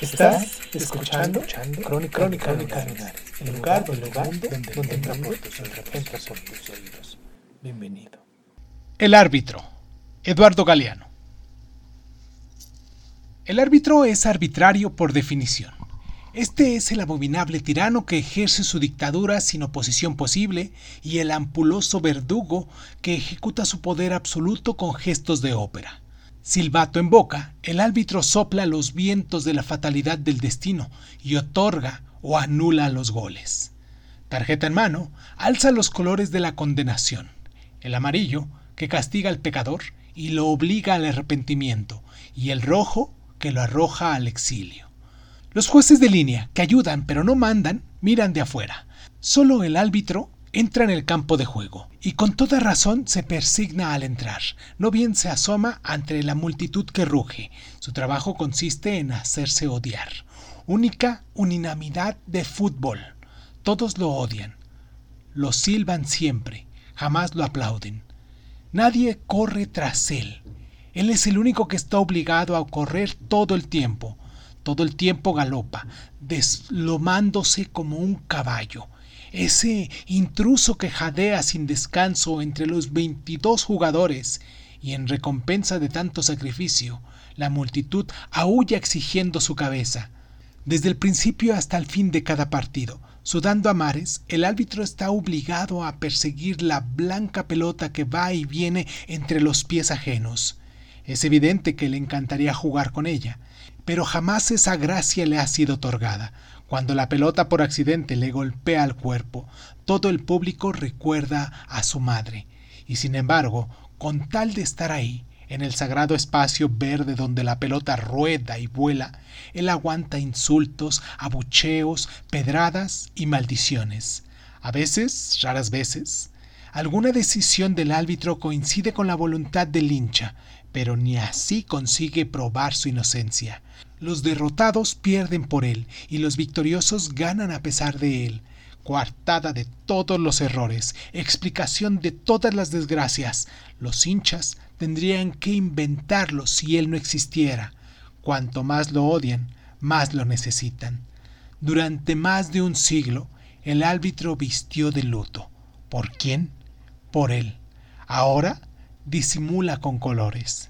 Estás escuchando, Crónica, Crónica, Crónica Lunares, el lugar, el lugar donde, donde entra por tus oídos, entra por tus oídos. Bienvenido. El árbitro, Eduardo Galeano. El árbitro es arbitrario por definición. Este es el abominable tirano que ejerce su dictadura sin oposición posible y el ampuloso verdugo que ejecuta su poder absoluto con gestos de ópera. Silbato en boca, el árbitro sopla los vientos de la fatalidad del destino y otorga o anula los goles. Tarjeta en mano, alza los colores de la condenación. El amarillo, que castiga al pecador y lo obliga al arrepentimiento, y el rojo, que lo arroja al exilio. Los jueces de línea, que ayudan pero no mandan, miran de afuera. Solo el árbitro entra en el campo de juego y con toda razón se persigna al entrar. No bien se asoma ante la multitud que ruge. Su trabajo consiste en hacerse odiar. Única unanimidad de fútbol. Todos lo odian. Lo silban siempre. Jamás lo aplauden. Nadie corre tras él. Él es el único que está obligado a correr todo el tiempo. Todo el tiempo galopa, deslomándose como un caballo ese intruso que jadea sin descanso entre los 22 jugadores, y en recompensa de tanto sacrificio, la multitud aúlla exigiendo su cabeza. Desde el principio hasta el fin de cada partido, sudando a mares, el árbitro está obligado a perseguir la blanca pelota que va y viene entre los pies ajenos. Es evidente que le encantaría jugar con ella, pero jamás esa gracia le ha sido otorgada. Cuando la pelota por accidente le golpea al cuerpo, todo el público recuerda a su madre. Y sin embargo, con tal de estar ahí, en el sagrado espacio verde donde la pelota rueda y vuela, él aguanta insultos, abucheos, pedradas y maldiciones. A veces, raras veces, alguna decisión del árbitro coincide con la voluntad del hincha, pero ni así consigue probar su inocencia. Los derrotados pierden por él y los victoriosos ganan a pesar de él. Coartada de todos los errores, explicación de todas las desgracias, los hinchas tendrían que inventarlo si él no existiera. Cuanto más lo odian, más lo necesitan. Durante más de un siglo, el árbitro vistió de luto. ¿Por quién? Por él. Ahora disimula con colores.